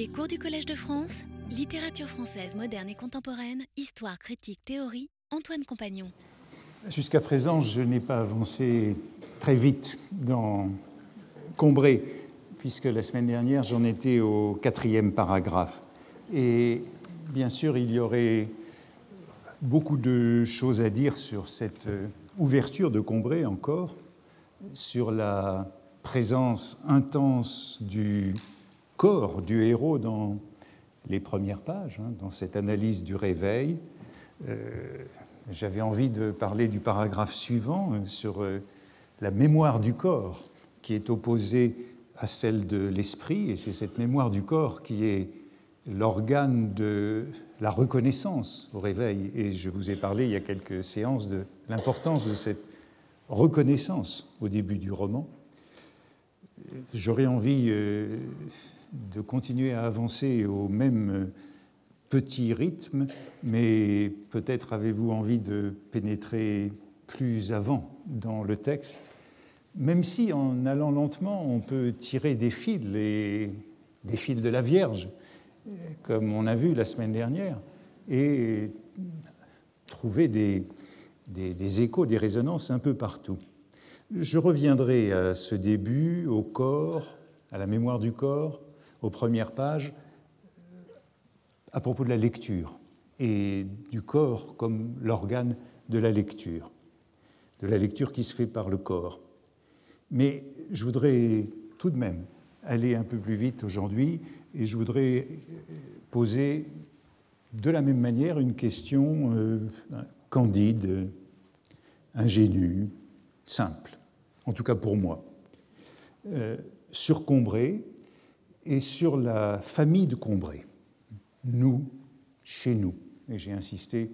Les cours du Collège de France, littérature française moderne et contemporaine, histoire, critique, théorie, Antoine Compagnon. Jusqu'à présent, je n'ai pas avancé très vite dans Combray, puisque la semaine dernière, j'en étais au quatrième paragraphe. Et bien sûr, il y aurait beaucoup de choses à dire sur cette ouverture de Combray encore, sur la présence intense du corps du héros dans les premières pages, hein, dans cette analyse du réveil. Euh, j'avais envie de parler du paragraphe suivant euh, sur euh, la mémoire du corps qui est opposée à celle de l'esprit, et c'est cette mémoire du corps qui est l'organe de la reconnaissance au réveil. Et je vous ai parlé il y a quelques séances de l'importance de cette reconnaissance au début du roman. J'aurais envie de continuer à avancer au même petit rythme, mais peut-être avez-vous envie de pénétrer plus avant dans le texte, même si en allant lentement, on peut tirer des fils, des fils de la Vierge, comme on a vu la semaine dernière, et trouver des, des échos, des résonances un peu partout. Je reviendrai à ce début, au corps, à la mémoire du corps, aux premières pages à propos de la lecture et du corps comme l'organe de la lecture, de la lecture qui se fait par le corps. Mais je voudrais tout de même aller un peu plus vite aujourd'hui et je voudrais poser de la même manière une question euh, candide, ingénue, simple, en tout cas pour moi. Euh, et sur la famille de Combray, nous, chez nous. Et j'ai insisté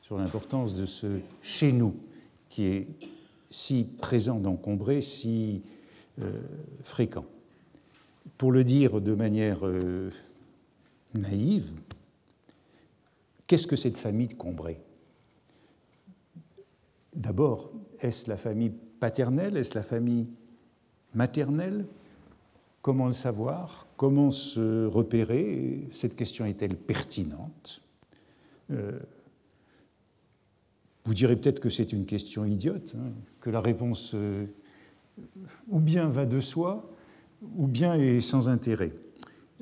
sur l'importance de ce chez nous qui est si présent dans Combray, si euh, fréquent. Pour le dire de manière euh, naïve, qu'est-ce que cette famille de Combray? D'abord, est-ce la famille paternelle? Est-ce la famille maternelle? Comment le savoir? Comment se repérer? Cette question est-elle pertinente? Euh, Vous direz peut-être que c'est une question idiote, hein, que la réponse euh, ou bien va de soi, ou bien est sans intérêt.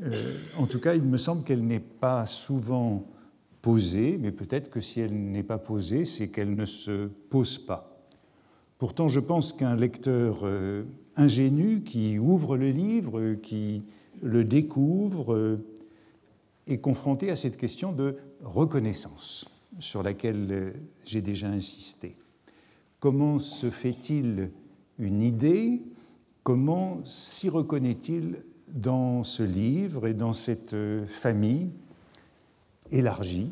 Euh, en tout cas, il me semble qu'elle n'est pas souvent posée, mais peut-être que si elle n'est pas posée, c'est qu'elle ne se pose pas. Pourtant, je pense qu'un lecteur ingénu qui ouvre le livre, qui le découvre, est confronté à cette question de reconnaissance sur laquelle j'ai déjà insisté. Comment se fait-il une idée? Comment s'y reconnaît-il dans ce livre et dans cette famille élargie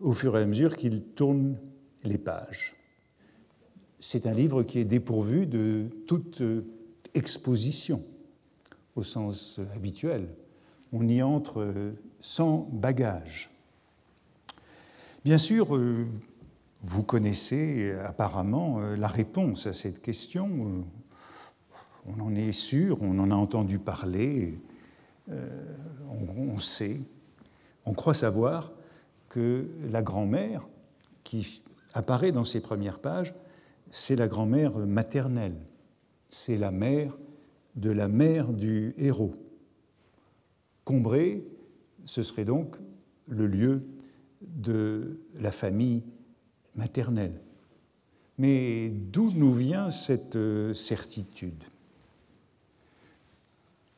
au fur et à mesure qu'il tourne les pages? C'est un livre qui est dépourvu de toute exposition au sens habituel. On y entre sans bagage. Bien sûr, vous connaissez apparemment la réponse à cette question. On en est sûr, on en a entendu parler, on sait, on croit savoir que la grand-mère qui apparaît dans ces premières pages c'est la grand-mère maternelle, c'est la mère de la mère du héros. Combray, ce serait donc le lieu de la famille maternelle. Mais d'où nous vient cette euh, certitude?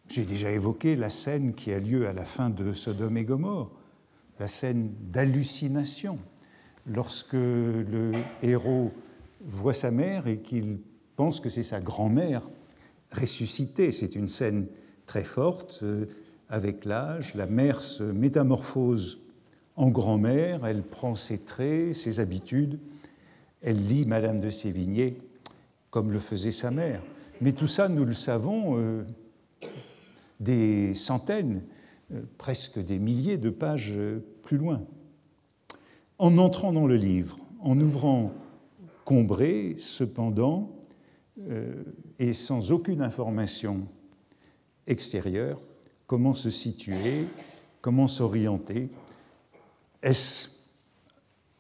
J'ai déjà évoqué la scène qui a lieu à la fin de Sodome et Gomorre, la scène d'hallucination, lorsque le héros voit sa mère et qu'il pense que c'est sa grand-mère ressuscitée. C'est une scène très forte. Euh, avec l'âge, la mère se métamorphose en grand-mère, elle prend ses traits, ses habitudes, elle lit Madame de Sévigné comme le faisait sa mère. Mais tout ça, nous le savons, euh, des centaines, euh, presque des milliers de pages plus loin. En entrant dans le livre, en ouvrant Combré, cependant, et sans aucune information extérieure, comment se situer, comment s'orienter. Est-ce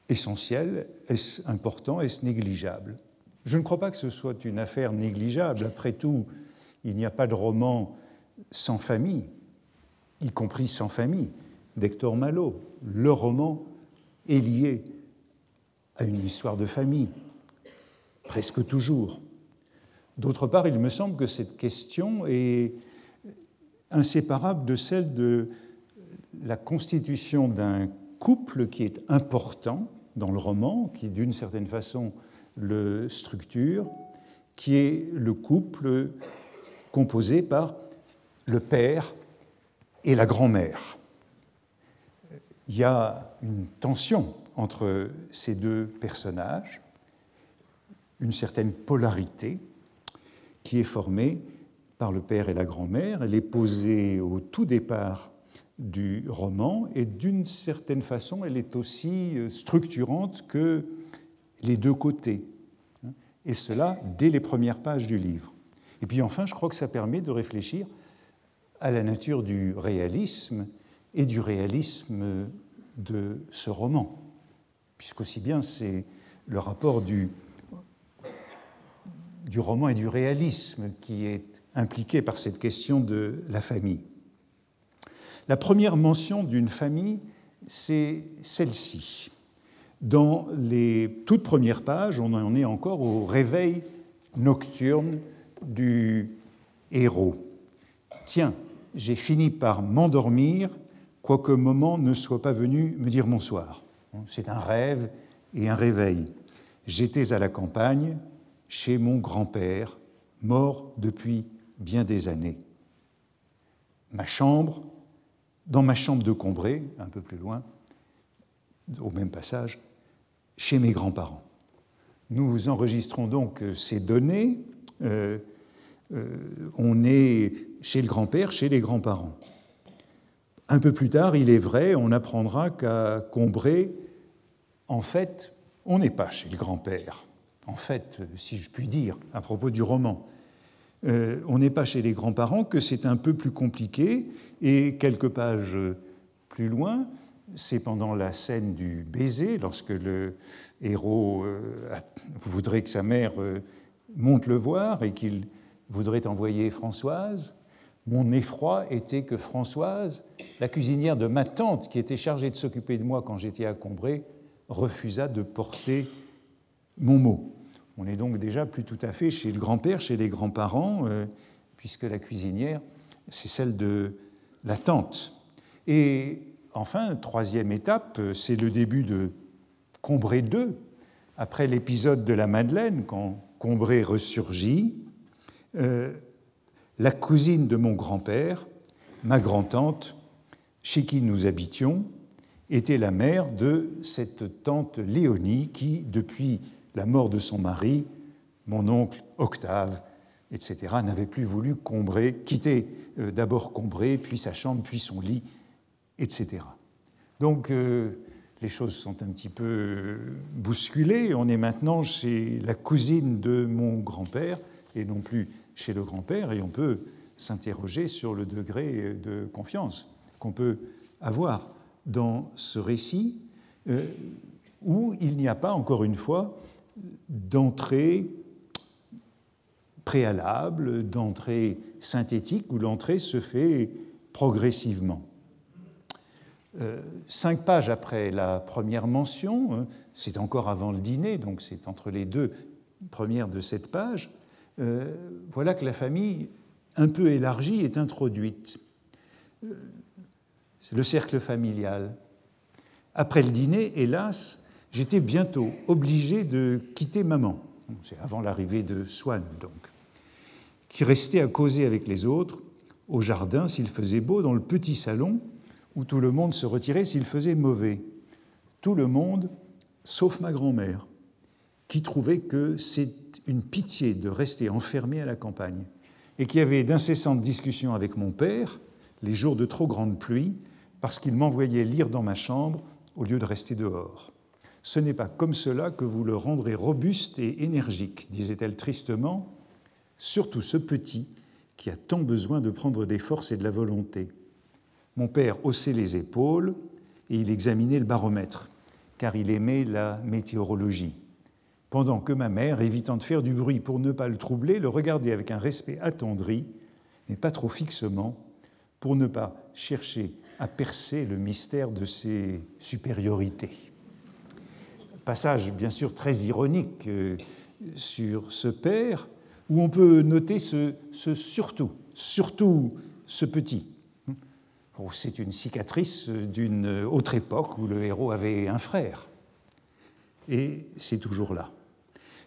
essentiel Est-ce important Est-ce négligeable? Je ne crois pas que ce soit une affaire négligeable. Après tout, il n'y a pas de roman sans famille, y compris sans famille, d'Hector Malot. Le roman est lié à une histoire de famille, presque toujours. D'autre part, il me semble que cette question est inséparable de celle de la constitution d'un couple qui est important dans le roman, qui d'une certaine façon le structure, qui est le couple composé par le père et la grand-mère. Il y a une tension entre ces deux personnages, une certaine polarité qui est formée par le père et la grand-mère. Elle est posée au tout départ du roman et d'une certaine façon, elle est aussi structurante que les deux côtés. Et cela dès les premières pages du livre. Et puis enfin, je crois que ça permet de réfléchir à la nature du réalisme et du réalisme de ce roman, puisqu'aussi bien c'est le rapport du, du roman et du réalisme qui est impliqué par cette question de la famille. La première mention d'une famille, c'est celle-ci. Dans les toutes premières pages, on en est encore au réveil nocturne du héros. Tiens, j'ai fini par m'endormir, quoique moment ne soit pas venu me dire bonsoir. C'est un rêve et un réveil. J'étais à la campagne, chez mon grand-père, mort depuis bien des années. Ma chambre, dans ma chambre de Combray, un peu plus loin, au même passage, chez mes grands-parents. Nous enregistrons donc ces données. Euh, euh, on est chez le grand-père, chez les grands-parents. Un peu plus tard, il est vrai, on apprendra qu'à Combray, en fait, on n'est pas chez le grand-père. En fait, si je puis dire, à propos du roman, euh, on n'est pas chez les grands-parents, que c'est un peu plus compliqué, et quelques pages plus loin, c'est pendant la scène du baiser, lorsque le héros euh, voudrait que sa mère euh, monte le voir et qu'il voudrait envoyer Françoise. Mon effroi était que Françoise, la cuisinière de ma tante, qui était chargée de s'occuper de moi quand j'étais à Combray, refusa de porter mon mot. On est donc déjà plus tout à fait chez le grand-père, chez les grands-parents, euh, puisque la cuisinière, c'est celle de la tante. Et enfin, troisième étape, c'est le début de Combray II, après l'épisode de la Madeleine, quand Combray ressurgit. Euh, la cousine de mon grand-père, ma grand-tante, chez qui nous habitions, était la mère de cette tante Léonie qui, depuis la mort de son mari, mon oncle Octave, etc., n'avait plus voulu quitter euh, d'abord Combray, puis sa chambre, puis son lit, etc. Donc euh, les choses sont un petit peu euh, bousculées. On est maintenant chez la cousine de mon grand-père et non plus chez le grand-père, et on peut s'interroger sur le degré de confiance qu'on peut avoir dans ce récit où il n'y a pas, encore une fois, d'entrée préalable, d'entrée synthétique, où l'entrée se fait progressivement. Euh, cinq pages après la première mention, hein, c'est encore avant le dîner, donc c'est entre les deux premières de cette page, euh, voilà que la famille, un peu élargie, est introduite. Euh, c'est le cercle familial. Après le dîner, hélas, j'étais bientôt obligé de quitter maman. C'est avant l'arrivée de Swann, donc, qui restait à causer avec les autres au jardin s'il faisait beau, dans le petit salon où tout le monde se retirait s'il faisait mauvais. Tout le monde, sauf ma grand-mère, qui trouvait que c'est une pitié de rester enfermé à la campagne, et qui avait d'incessantes discussions avec mon père les jours de trop grande pluie, parce qu'il m'envoyait lire dans ma chambre au lieu de rester dehors. Ce n'est pas comme cela que vous le rendrez robuste et énergique, disait-elle tristement, surtout ce petit qui a tant besoin de prendre des forces et de la volonté. Mon père haussait les épaules et il examinait le baromètre, car il aimait la météorologie. Pendant que ma mère, évitant de faire du bruit pour ne pas le troubler, le regardait avec un respect attendri, mais pas trop fixement, pour ne pas chercher à percer le mystère de ses supériorités. Passage bien sûr très ironique euh, sur ce père, où on peut noter ce, surtout, surtout ce petit. Oh, c'est une cicatrice d'une autre époque où le héros avait un frère. Et c'est toujours là.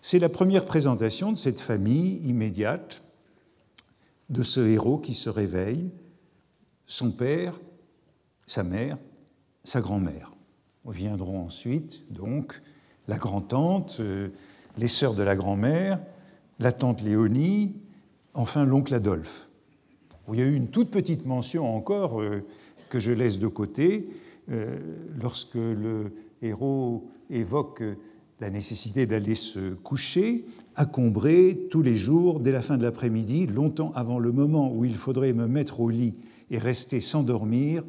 C'est la première présentation de cette famille immédiate, de ce héros qui se réveille, son père, sa mère, sa grand-mère. Viendront ensuite, donc, la grand-tante, euh, les sœurs de la grand-mère, la tante Léonie, enfin l'oncle Adolphe. Il y a eu une toute petite mention encore euh, que je laisse de côté euh, lorsque le héros évoque la nécessité d'aller se coucher, à Combray, tous les jours, dès la fin de l'après-midi, longtemps avant le moment où il faudrait me mettre au lit et rester sans dormir,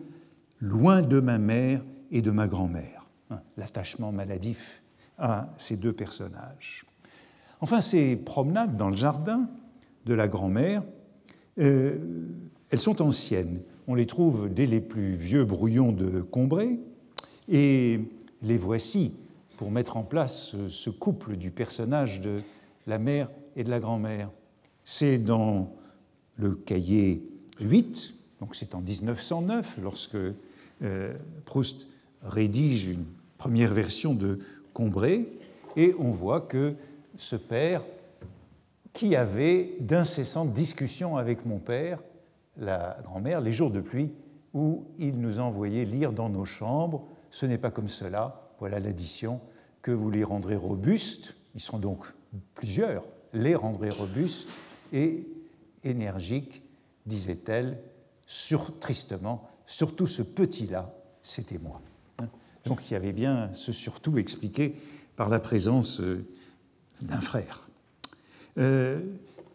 loin de ma mère et de ma grand-mère. Hein, l'attachement maladif à ces deux personnages. Enfin, ces promenades dans le jardin de la grand-mère, euh, elles sont anciennes. On les trouve dès les plus vieux brouillons de Combray, et les voici pour mettre en place ce couple du personnage de la mère et de la grand-mère. C'est dans le cahier 8, donc c'est en 1909, lorsque euh, Proust rédige une première version de Combray, et on voit que ce père, qui avait d'incessantes discussions avec mon père, la grand-mère, les jours de pluie, où il nous envoyait lire dans nos chambres. Ce n'est pas comme cela, voilà l'addition, que vous les rendrez robustes, ils sont donc plusieurs, les rendrez robustes et énergiques, disait-elle, sur, tristement, surtout ce petit-là, c'était moi. Donc avait bien ce surtout expliqué par la présence euh, d'un frère. Euh,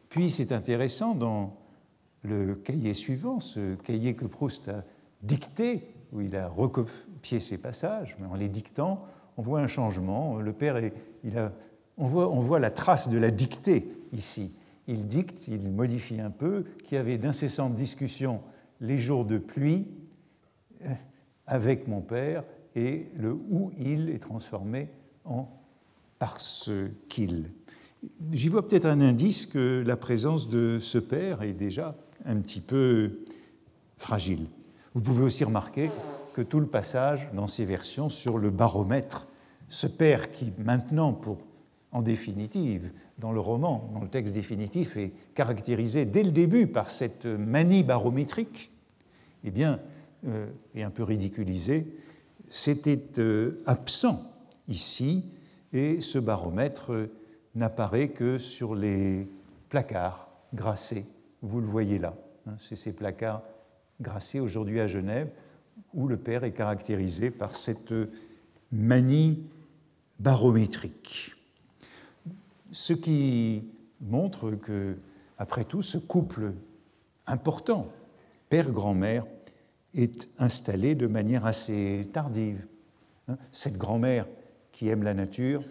puis c'est intéressant dans le cahier suivant, ce cahier que Proust a dicté, où il a recopié ses passages, mais en les dictant, on voit un changement. Le père, il a, on, voit, on voit la trace de la dictée ici. Il dicte, il modifie un peu, qu'il y avait d'incessantes discussions les jours de pluie euh, avec mon père, et le où il est transformé en parce qu'il. J'y vois peut-être un indice que la présence de ce père est déjà un petit peu fragile. Vous pouvez aussi remarquer que tout le passage dans ces versions sur le baromètre, ce père qui maintenant, pour, en définitive, dans le roman, dans le texte définitif, est caractérisé dès le début par cette manie barométrique, eh bien, euh, est un peu ridiculisé, c'était euh, absent ici et ce baromètre n'apparaît que sur les placards grassés. Vous le voyez là. Hein, c'est ces placards grassés aujourd'hui à Genève où le père est caractérisé par cette manie barométrique. Ce qui montre que, après tout, ce couple important, père-grand-mère, est installé de manière assez tardive. Hein, cette grand-mère qui aime la nature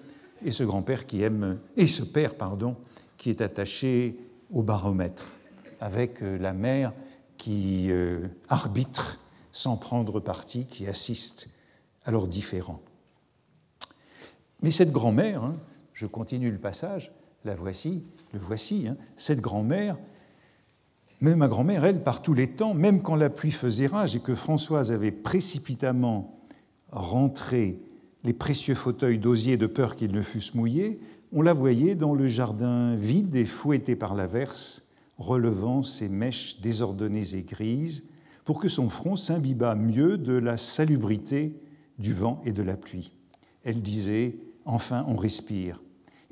et ce grand-père qui aime et ce père pardon qui est attaché au baromètre avec euh, la mère qui euh, arbitre sans prendre parti, qui assiste à leurs différends. Mais cette grand-mère, hein, je continue le passage, la voici, le voici, hein, cette grand-mère, même ma grand-mère, elle, par tous les temps, même quand la pluie faisait rage et que Françoise avait précipitamment rentré les précieux fauteuils d'osier de peur qu'ils ne fussent mouillés, on la voyait dans le jardin vide et fouetté par l'averse, relevant ses mèches désordonnées et grises, pour que son front s'imbibât mieux de la salubrité du vent et de la pluie. Elle disait Enfin, on respire,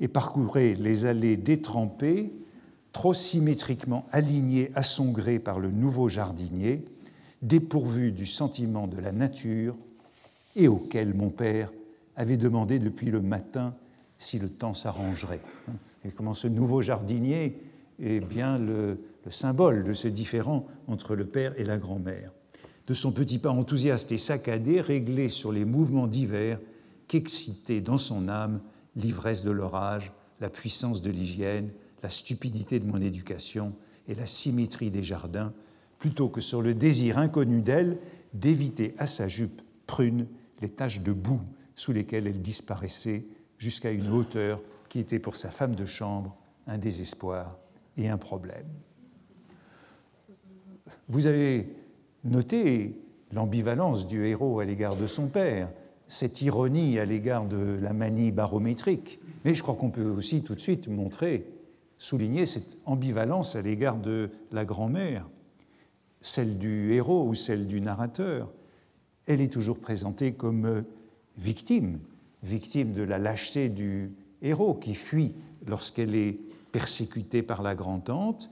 et parcourait les allées détrempées, trop symétriquement alignées à son gré par le nouveau jardinier, dépourvu du sentiment de la nature et auquel mon père avait demandé depuis le matin si le temps s'arrangerait. Et comment ce nouveau jardinier est bien le, le symbole de ce différent entre le père et la grand-mère. De son petit pas enthousiaste et saccadé, réglé sur les mouvements divers qu'excitait dans son âme l'ivresse de l'orage, la puissance de l'hygiène, la stupidité de mon éducation et la symétrie des jardins, plutôt que sur le désir inconnu d'elle d'éviter à sa jupe prune les taches de boue sous lesquelles elle disparaissait jusqu'à une hauteur qui était pour sa femme de chambre un désespoir et un problème. Vous avez noté l'ambivalence du héros à l'égard de son père, cette ironie à l'égard de la manie barométrique, mais je crois qu'on peut aussi tout de suite montrer, souligner cette ambivalence à l'égard de la grand-mère, celle du héros ou celle du narrateur. Elle est toujours présentée comme victime, victime de la lâcheté du héros qui fuit lorsqu'elle est persécutée par la grand-tante,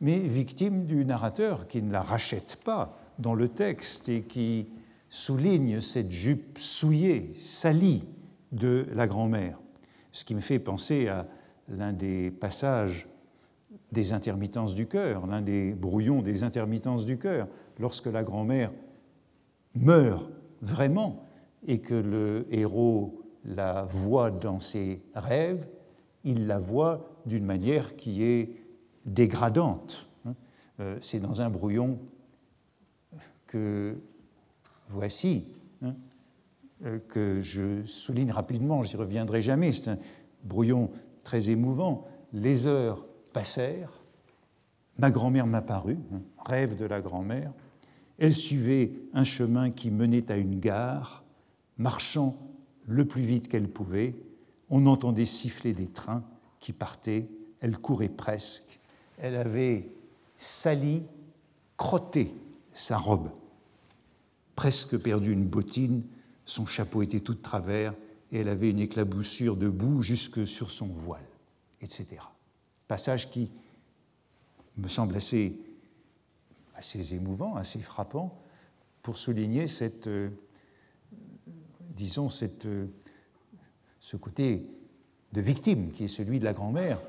mais victime du narrateur qui ne la rachète pas dans le texte et qui souligne cette jupe souillée, salie de la grand-mère. Ce qui me fait penser à l'un des passages des intermittences du cœur, l'un des brouillons des intermittences du cœur, lorsque la grand-mère meurt vraiment et que le héros la voit dans ses rêves, il la voit d'une manière qui est dégradante. Euh, c'est dans un brouillon que voici, hein, euh, que je souligne rapidement, j'y reviendrai jamais, c'est un brouillon très émouvant. Les heures passèrent, ma grand-mère m'apparut, hein, rêve de la grand-mère, elle suivait un chemin qui menait à une gare, marchant le plus vite qu'elle pouvait, on entendait siffler des trains qui partaient, elle courait presque, elle avait sali, crotté sa robe. Presque perdu une bottine, son chapeau était tout de travers et elle avait une éclaboussure de boue jusque sur son voile, etc. Passage qui me semble assez, émouvant, assez frappant, pour souligner cette, euh, euh, ce côté de victime qui est celui de la grand-mère,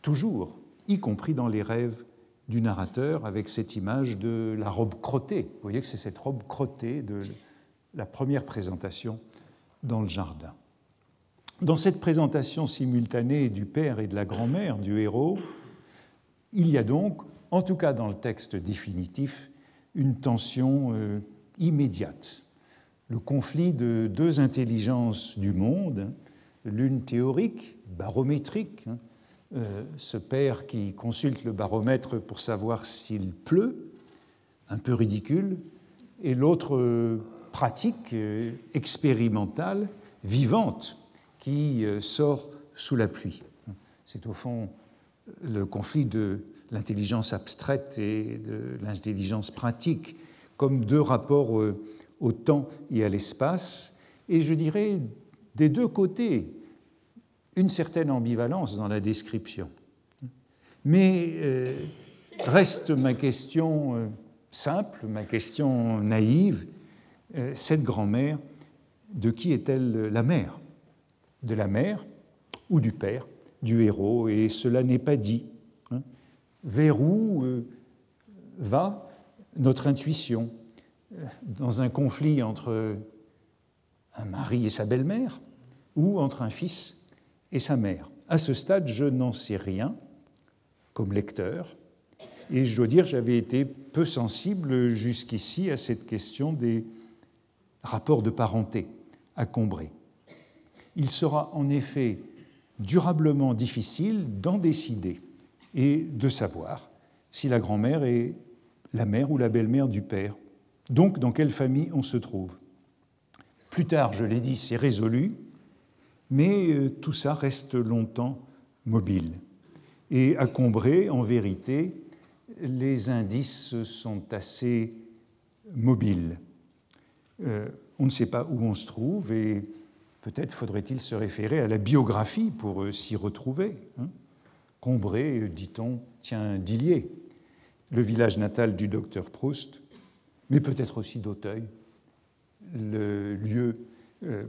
toujours, y compris dans les rêves du narrateur avec cette image de la robe crottée. Vous voyez que c'est cette robe crottée de la première présentation dans le jardin. Dans cette présentation simultanée du père et de la grand-mère du héros, il y a donc, en tout cas dans le texte définitif, une tension euh, immédiate. Le conflit de deux intelligences du monde, l'une théorique, barométrique, hein, euh, ce père qui consulte le baromètre pour savoir s'il pleut, un peu ridicule, et l'autre euh, pratique, expérimentale, vivante, qui sort sous la pluie. C'est au fond le conflit de l'intelligence abstraite et de l'intelligence pratique, comme deux rapports au temps et à l'espace, et je dirais des deux côtés une certaine ambivalence dans la description. Mais euh, reste ma question euh, simple, ma question naïve, euh, cette grand-mère, de qui est-elle la mère? De la mère ou du père, du héros Et cela n'est pas dit. Hein. Vers où va notre intuition Dans un conflit entre un mari et sa belle-mère ou entre un fils et sa mère? À ce stade, je n'en sais rien comme lecteur, et je dois dire j'avais été peu sensible jusqu'ici à cette question des rapports de parenté à Combray. Il sera en effet durablement difficile d'en décider et de savoir si la grand-mère est la mère ou la belle-mère du père, donc dans quelle famille on se trouve. Plus tard, je l'ai dit, c'est résolu, mais euh, tout ça reste longtemps mobile. Et à Combray, en vérité, les indices sont assez mobiles. Euh, on ne sait pas où on se trouve et peut-être faudrait-il se référer à la biographie pour euh, s'y retrouver. Hein. Combray, dit-on, tient d'Illier, le village natal du docteur Proust, mais peut-être aussi d'Auteuil, le lieu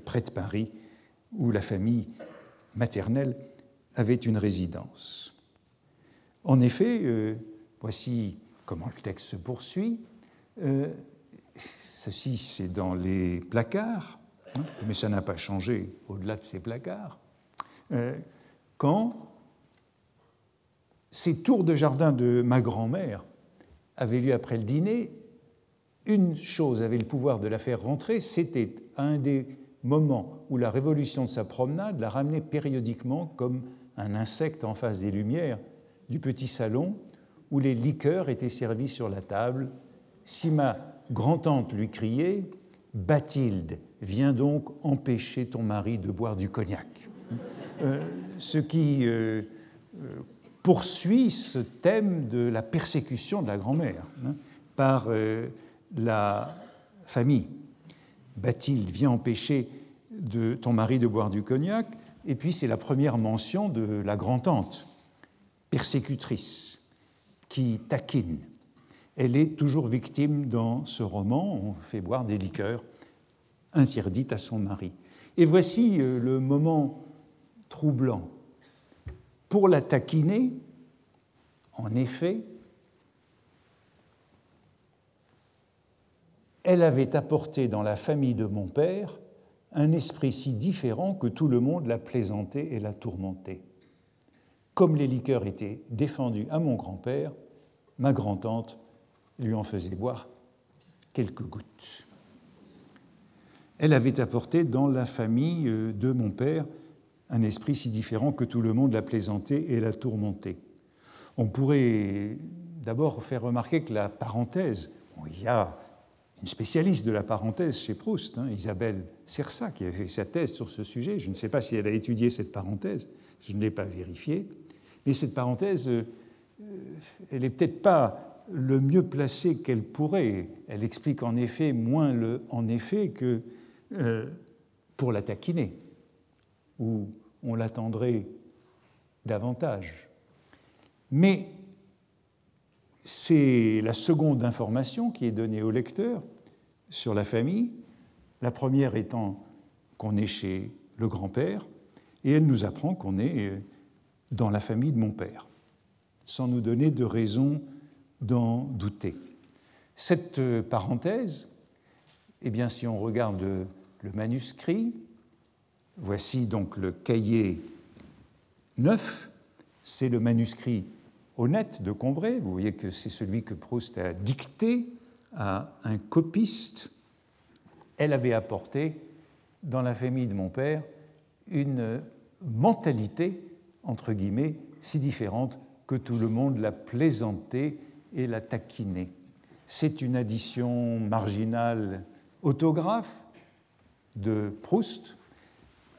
près de Paris où la famille maternelle avait une résidence. En effet, euh, voici comment le texte se poursuit. Euh, ceci, c'est dans les placards, mais ça n'a pas changé au-delà de ces placards. Euh, quand ces tours de jardin de ma grand-mère avaient lieu après le dîner, une chose avait le pouvoir de la faire rentrer, c'était un des moments où la révolution de sa promenade la ramenait périodiquement comme un insecte en face des lumières du petit salon où les liqueurs étaient servies sur la table. Si ma grand-tante lui criait Bathilde, viens donc empêcher ton mari de boire du cognac. Euh, ce qui euh, euh, poursuit ce thème de la persécution de la grand-mère hein, par la famille. Bathilde, viens empêcher de ton mari de boire du cognac. Et puis c'est la première mention de la grand-tante, persécutrice, qui taquine. Elle est toujours victime dans ce roman, on fait boire des liqueurs interdites à son mari. Et voici euh, le moment troublant. Pour la taquiner, en effet, elle avait apporté dans la famille de mon père un esprit si différent que tout le monde la plaisantait et la tourmentait. Comme les liqueurs étaient défendues à mon grand-père, ma grand-tante lui en faisait boire quelques gouttes. Elle avait apporté dans la famille euh, de mon père un esprit si différent que tout le monde la plaisantait et la tourmentait. On pourrait d'abord faire remarquer que la parenthèse, il y a une spécialiste de la parenthèse chez Proust, hein, Isabelle Sersa, qui a fait sa thèse sur ce sujet. Je ne sais pas si elle a étudié cette parenthèse, je ne l'ai pas vérifié. Mais cette parenthèse, euh, elle n'est peut-être pas le mieux placée qu'elle pourrait. Elle explique en effet moins le en effet que euh, pour la taquiner, où on l'attendrait davantage. Mais c'est la seconde information qui est donnée au lecteur sur la famille, la première étant qu'on est chez le grand-père, et elle nous apprend qu'on est euh, dans la famille de mon père, sans nous donner de raison d'en douter. Cette euh, parenthèse, eh bien, si on regarde le manuscrit, voici donc le cahier 9, c'est le manuscrit honnête de Combray. Vous voyez que c'est celui que Proust a dicté à un copiste, elle avait apporté dans la famille de mon père une mentalité, entre guillemets, si différente que tout le monde la plaisantait et la taquinait. C'est une addition marginale autographe de Proust,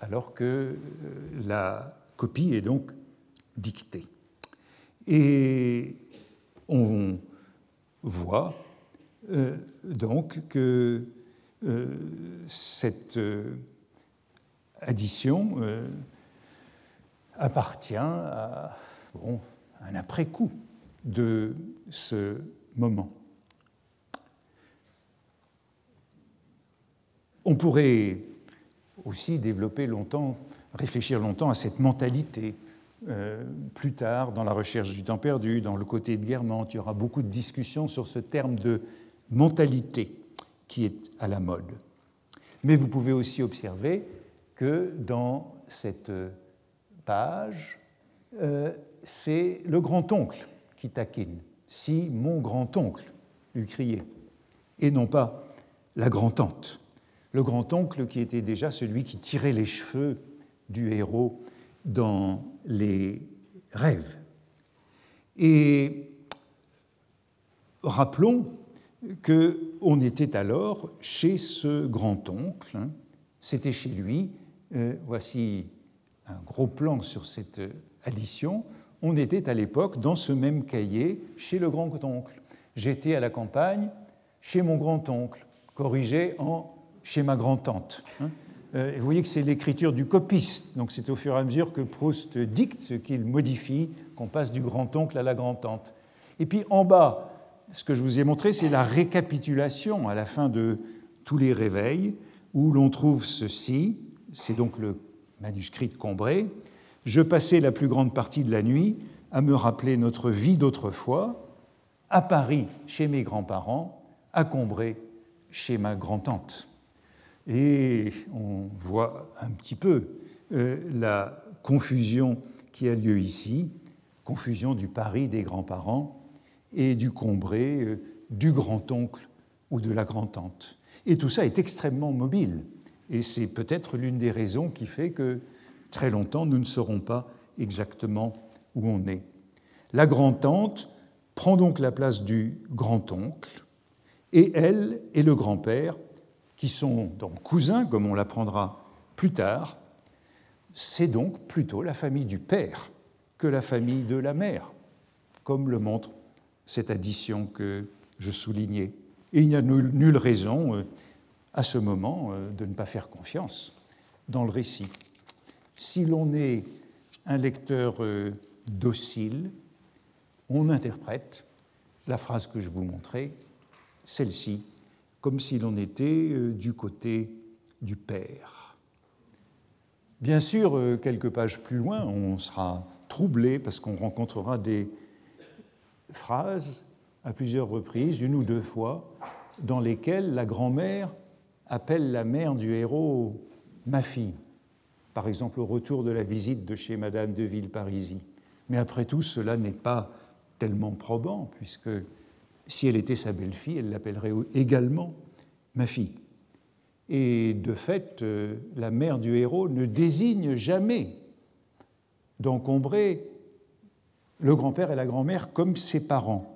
alors que euh, la copie est donc dictée. Et on voit euh, donc que euh, cette addition appartient à un après-coup de ce moment. On pourrait aussi développer longtemps, réfléchir longtemps à cette mentalité euh, plus tard, dans la recherche du temps perdu, dans le côté de Guermantes, il y aura beaucoup de discussions sur ce terme de mentalité qui est à la mode. Mais vous pouvez aussi observer que dans cette page, euh, c'est le grand-oncle qui taquine. Si mon grand-oncle lui criait, et non pas la grand-tante. Le grand-oncle qui était déjà celui qui tirait les cheveux du héros dans les rêves. Et rappelons qu'on était alors chez ce grand-oncle, hein. c'était chez lui, euh, voici un gros plan sur cette addition, on était à l'époque dans ce même cahier chez le grand-oncle. J'étais à la campagne chez mon grand-oncle, corrigé en chez ma grand-tante. Hein. Euh, vous voyez que c'est l'écriture du copiste, donc c'est au fur et à mesure que Proust dicte ce qu'il modifie qu'on passe du grand-oncle à la grand-tante. Et puis en bas, ce que je vous ai montré, c'est la récapitulation à la fin de tous les réveils, où l'on trouve ceci, c'est donc le manuscrit de Combray. Je passais la plus grande partie de la nuit à me rappeler notre vie d'autrefois, à Paris chez mes grands-parents, à Combray chez ma grand-tante. Et on voit un petit peu euh, la confusion qui a lieu ici, confusion du Paris des grands-parents et du Combray euh, du grand-oncle ou de la grand-tante. Et tout ça est extrêmement mobile. Et c'est peut-être l'une des raisons qui fait que très longtemps, nous ne saurons pas exactement où on est. La grand-tante prend donc la place du grand-oncle, et elle et le grand-père, qui sont donc cousins, comme on l'apprendra plus tard, c'est donc plutôt la famille du père que la famille de la mère, comme le montre cette addition que je soulignais. Et il n'y a nulle raison euh, à ce moment euh, de ne pas faire confiance dans le récit. Si l'on est un lecteur euh, docile, on interprète la phrase que je vous montrais, celle-ci, comme si l'on était du côté du Père. Bien sûr, quelques pages plus loin, on sera troublé parce qu'on rencontrera des phrases à plusieurs reprises, une ou deux fois, dans lesquelles la grand-mère appelle la mère du héros ma fille, par exemple au retour de la visite de chez Madame de Villeparisis. Mais après tout, cela n'est pas tellement probant, puisque si elle était sa belle-fille, elle l'appellerait également ma fille. Et de fait, euh, la mère du héros ne désigne jamais d'encombrer le grand-père et la grand-mère comme ses parents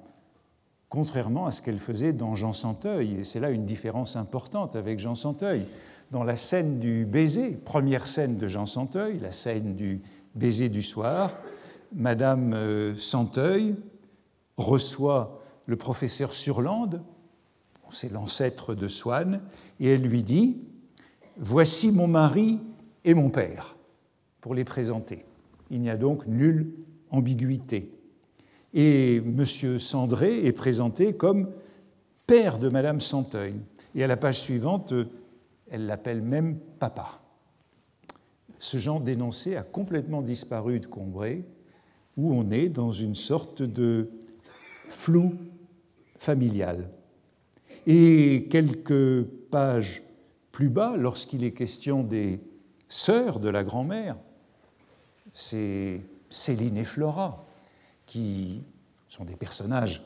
contrairement à ce qu'elle faisait dans Jean Santeuil. Et c'est là une différence importante avec Jean Santeuil. Dans la scène du baiser, première scène de Jean Santeuil, la scène du baiser du soir, Madame euh, Santeuil reçoit le professeur Surlande, c'est l'ancêtre de Swann, et elle lui dit Voici mon mari et mon père, pour les présenter. Il n'y a donc nulle ambiguïté. Et M. Sandré est présenté comme père de Madame Santeuil. Et à la page suivante, elle l'appelle même papa. Ce genre d'énoncé a complètement disparu de Combray, où on est dans une sorte de flou familial. Et quelques pages plus bas, lorsqu'il est question des sœurs de la grand-mère, c'est Céline et Flora qui sont des personnages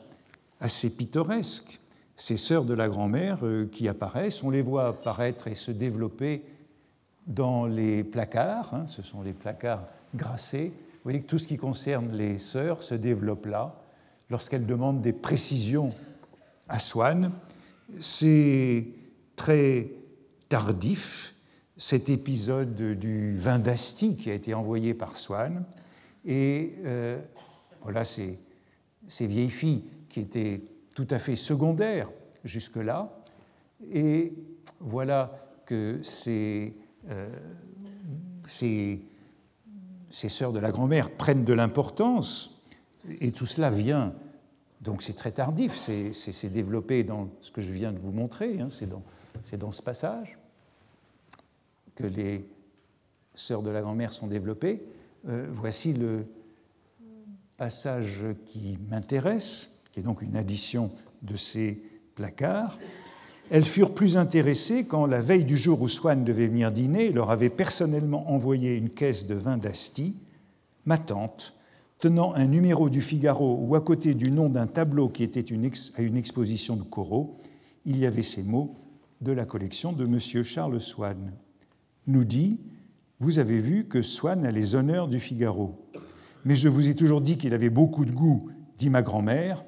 assez pittoresques. Ces sœurs de la grand-mère euh, qui apparaissent, on les voit apparaître et se développer dans les placards, hein, ce sont les placards grassés. Vous voyez que tout ce qui concerne les sœurs se développe là, lorsqu'elles demandent des précisions à Swann. C'est très tardif, cet épisode du vin d'Asti qui a été envoyé par Swann, et euh, voilà ces, vieilles filles qui étaient tout à fait secondaires jusque-là. Et voilà que ces, euh, ces, sœurs de la grand-mère prennent de l'importance. Et tout cela vient, donc c'est très tardif, c'est développé dans ce que je viens de vous montrer, hein, c'est dans, dans ce passage que les sœurs de la grand-mère sont développées. Euh, voici le, passage qui m'intéresse, qui est donc une addition de ces placards. Elles furent plus intéressées quand, la veille du jour où Swann devait venir dîner, leur avait personnellement envoyé une caisse de vin d'Asti, ma tante, tenant un numéro du Figaro où, à côté du nom d'un tableau qui était à une exposition de Corot, il y avait ces mots de la collection de M. Charles Swann. Nous dit Vous avez vu que Swann a les honneurs du Figaro mais je vous ai toujours dit qu'il avait beaucoup de goût, dit ma grand-mère.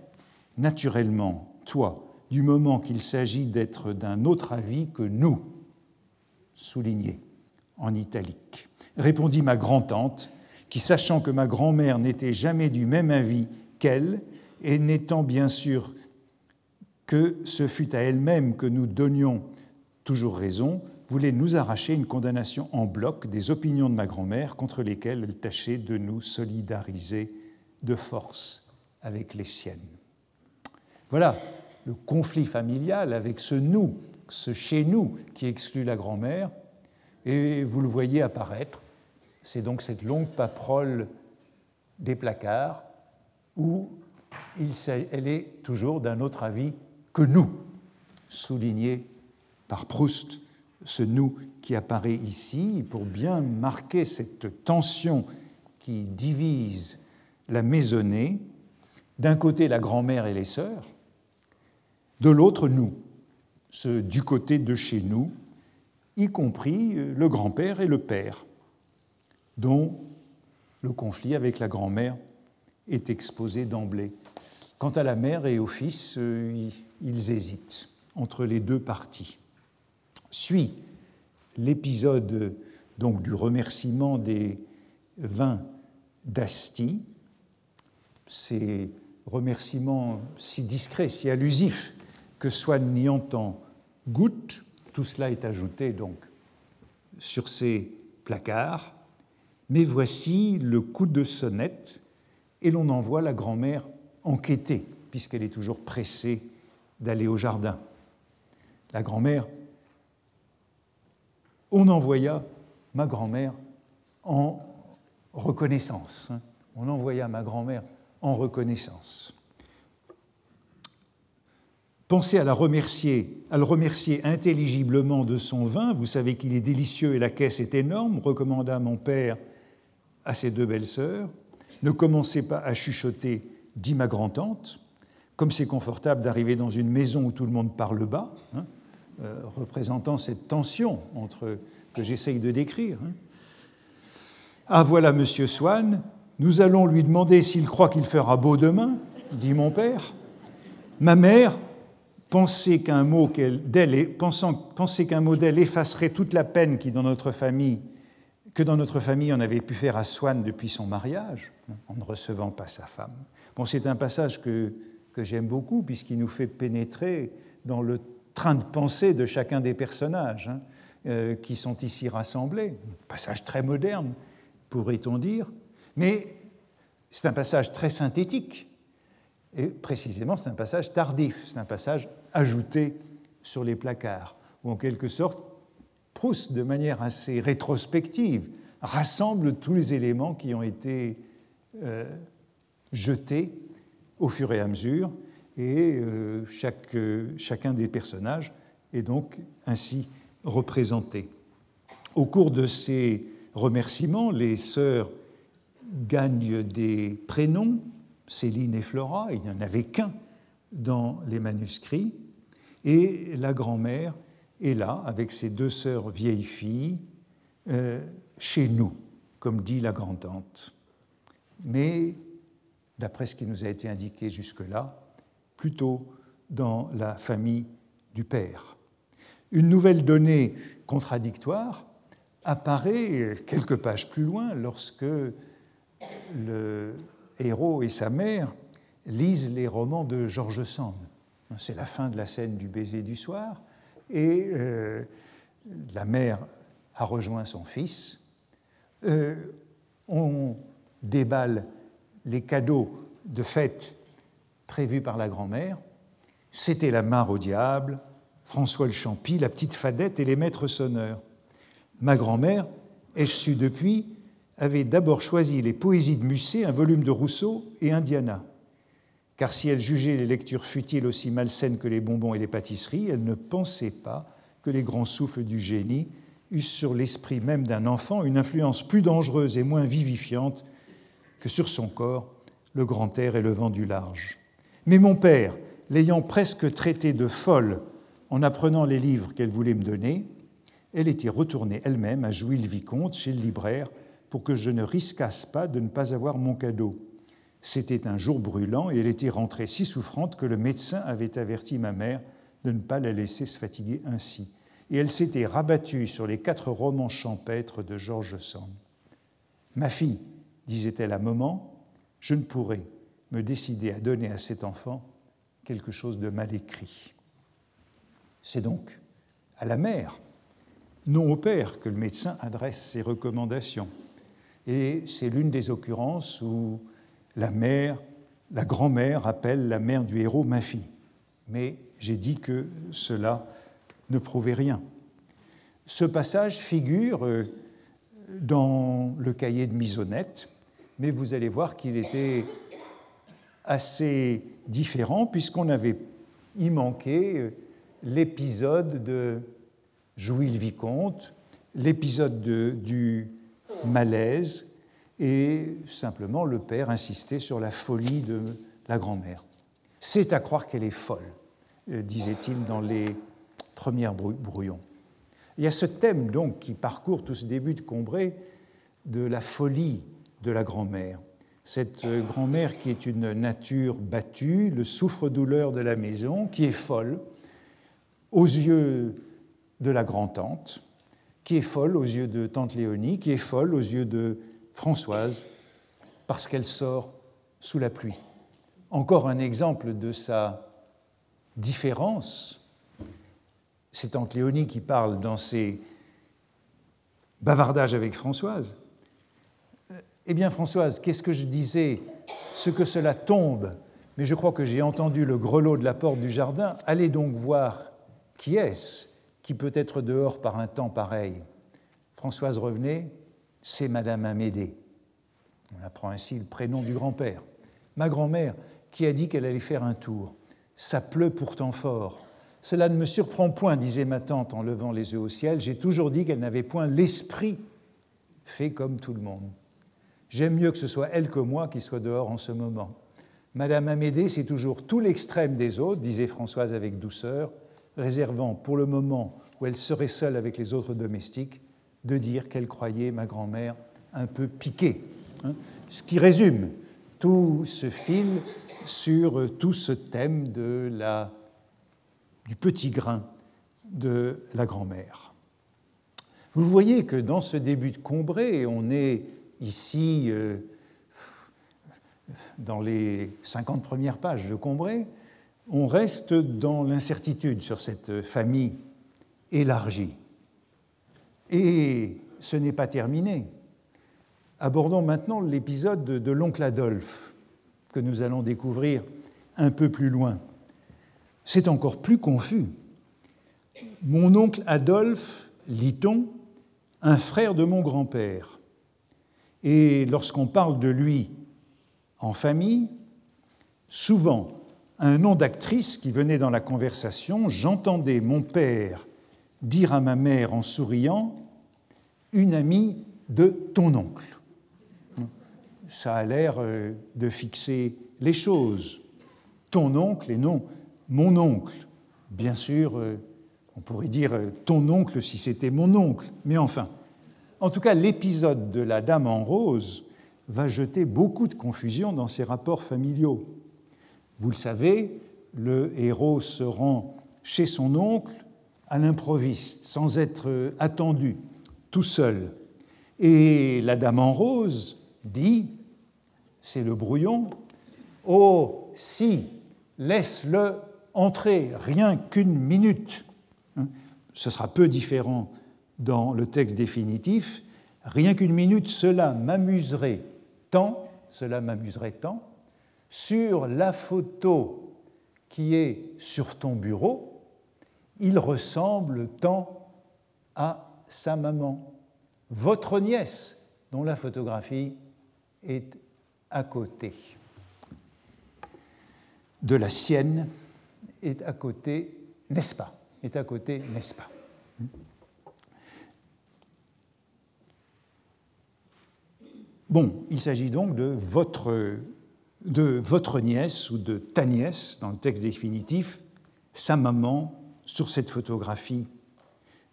Naturellement, toi, du moment qu'il s'agit d'être d'un autre avis que nous, souligné en italique, répondit ma grand-tante, qui, sachant que ma grand-mère n'était jamais du même avis qu'elle, et n'étant bien sûr que ce fut à elle-même que nous donnions toujours raison, voulait nous arracher une condamnation en bloc des opinions de ma grand-mère contre lesquelles elle tâchait de nous solidariser de force avec les siennes. Voilà le conflit familial avec ce nous, ce chez nous qui exclut la grand-mère, et vous le voyez apparaître. C'est donc cette longue paprole des placards où elle est toujours d'un autre avis que nous, souligné par Proust, ce nous qui apparaît ici, pour bien marquer cette tension qui divise la maisonnée, d'un côté la grand-mère et les sœurs, de l'autre nous, ce du côté de chez nous, y compris le grand-père et le père, dont le conflit avec la grand-mère est exposé d'emblée. Quant à la mère et au fils, euh, ils hésitent entre les deux parties. Suit l'épisode donc du remerciement des vins d'Asti, ces remerciements si discrets, si allusifs que Swann n'y entend goutte, tout cela est ajouté donc sur ces placards, mais voici le coup de sonnette et l'on envoie la grand-mère enquêter, puisqu'elle est toujours pressée d'aller au jardin. La grand-mère, on envoya ma grand-mère en reconnaissance. Hein. On envoya ma grand-mère en reconnaissance. Pensez à la remercier, à le remercier intelligiblement de son vin. Vous savez qu'il est délicieux et la caisse est énorme, recommanda mon père à ses deux belles-sœurs. Ne commencez pas à chuchoter, dit ma grand-tante, comme c'est confortable d'arriver dans une maison où tout le monde parle bas, hein, euh, représentant cette tension entre que j'essaye de décrire. Hein. Ah voilà, monsieur Swann, nous allons lui demander s'il croit qu'il fera beau demain, dit mon père. Ma mère pensait qu'un mot d'elle, qu'un mot d'elle effacerait toute la peine qui dans notre famille que dans notre famille on avait pu faire à Swann depuis son mariage, en ne recevant pas sa femme. Bon, c'est un passage que, que j'aime beaucoup, puisqu'il nous fait pénétrer dans le train de pensée de chacun des personnages hein, euh, qui sont ici rassemblés. Un passage très moderne, pourrait-on dire, mais c'est un passage très synthétique. Et précisément, c'est un passage tardif, c'est un passage ajouté sur les placards, où en quelque sorte, Proust, de manière assez rétrospective, rassemble tous les éléments qui ont été euh, jetés au fur et à mesure, et euh, chaque, chacun des personnages est donc ainsi représenté. Au cours de ces remerciements, les sœurs gagnent des prénoms, Céline et Flora, il n'y en avait qu'un dans les manuscrits, et la grand-mère est là avec ses deux sœurs vieilles filles euh, chez nous, comme dit la grand-tante. Mais, d'après ce qui nous a été indiqué jusque-là, plutôt dans la famille du père. Une nouvelle donnée contradictoire apparaît quelques pages plus loin lorsque le héros et sa mère lisent les romans de George Sand. C'est la fin de la scène du baiser du soir, et euh, la mère a rejoint son fils. Euh, on déballe les cadeaux de fête prévus par la grand-mère. C'était la mare au diable, François le Champy, la petite Fadette et les maîtres sonneurs. Ma grand-mère, ai-je su depuis, avait d'abord choisi les poésies de Musset, un volume de Rousseau et Indiana car si elle jugeait les lectures futiles aussi malsaines que les bonbons et les pâtisseries, elle ne pensait pas que les grands souffles du génie eussent sur l'esprit même d'un enfant une influence plus dangereuse et moins vivifiante que sur son corps le grand air et le vent du large. Mais mon père, l'ayant presque traitée de folle en apprenant les livres qu'elle voulait me donner, elle était retournée elle-même à Jouy-le-Vicomte chez le libraire pour que je ne risquasse pas de ne pas avoir mon cadeau. C'était un jour brûlant et elle était rentrée si souffrante que le médecin avait averti ma mère de ne pas la laisser se fatiguer ainsi. Et elle s'était rabattue sur les quatre romans champêtres de George Sand. Ma fille, disait-elle à moment, je ne pourrais me décider à donner à cet enfant quelque chose de mal écrit. C'est donc à la mère, non au père, que le médecin adresse ses recommandations. Et c'est l'une des occurrences où la mère, la grand-mère appelle la mère du héros ma fille. Mais j'ai dit que cela ne prouvait rien. Ce passage figure euh, dans le cahier de Misonnette, mais vous allez voir qu'il était assez différent, puisqu'on avait y manqué euh, l'épisode de Jouy le Vicomte, l'épisode du malaise, et simplement le père insistait sur la folie de la grand-mère. C'est à croire qu'elle est folle, euh, disait-il dans les premiers brouillons. Il y a ce thème donc qui parcourt tout ce début de Combray de la folie de la grand-mère. Cette euh, grand-mère qui est une nature battue, le souffre-douleur de la maison, qui est folle aux yeux de la grand-tante, qui est folle aux yeux de tante Léonie, qui est folle aux yeux de Françoise, parce qu'elle sort sous la pluie. Encore un exemple de sa différence. C'est tante Léonie qui parle dans ses bavardages avec Françoise. Eh bien, Françoise, qu'est-ce que je disais Ce que cela tombe, mais je crois que j'ai entendu le grelot de la porte du jardin. Allez donc voir qui est-ce qui peut être dehors par un temps pareil Françoise revenait, c'est Madame Amédée. On apprend ainsi le prénom du grand-père. Ma grand-mère, qui a dit qu'elle allait faire un tour. Ça pleut pourtant fort. Cela ne me surprend point, disait ma tante en levant les yeux au ciel. J'ai toujours dit qu'elle n'avait point l'esprit fait comme tout le monde. J'aime mieux que ce soit elle que moi qui soit dehors en ce moment. Madame Amédée, c'est toujours tout l'extrême des autres, disait Françoise avec douceur, réservant pour le moment où elle serait seule avec les autres domestiques, de dire qu'elle croyait ma grand-mère un peu piquée. Hein. ce qui résume tout ce film sur tout ce thème du petit grain de la grand-mère. Vous voyez que dans ce début de Combray, on est ici, euh, dans les 50 premières pages de Combray, on reste dans l'incertitude sur cette famille élargie. Et ce n'est pas terminé. Abordons maintenant l'épisode de, l'oncle Adolphe, que nous allons découvrir un peu plus loin. C'est encore plus confus. Mon oncle Adolphe, lit-on, un frère de mon grand-père, et lorsqu'on parle de lui en famille, souvent, un nom d'actrice qui venait dans la conversation, j'entendais mon père dire à ma mère en souriant Une amie de ton oncle. Ça a l'air euh, de fixer les choses. Ton oncle et non mon oncle. Bien sûr, euh, on pourrait dire euh, ton oncle si c'était mon oncle, mais enfin, en tout cas, l'épisode de la Dame en rose va jeter beaucoup de confusion dans ses rapports familiaux. Vous le savez, le héros se rend chez son oncle à l'improviste, sans être attendu, tout seul. Et la Dame en rose dit, c'est le brouillon, Oh, si, laisse-le entrer, rien qu'une minute. Hein, ce sera peu différent dans le texte définitif, rien qu'une minute, cela m'amuserait tant, cela m'amuserait tant, sur la photo qui est sur ton bureau, il ressemble tant à sa maman, votre nièce, dont la photographie est à côté. De la sienne est à côté, n'est-ce pas? Est à côté, n'est-ce pas? Bon, il s'agit donc de votre, de votre nièce ou de ta nièce, dans le texte définitif, sa maman sur cette photographie.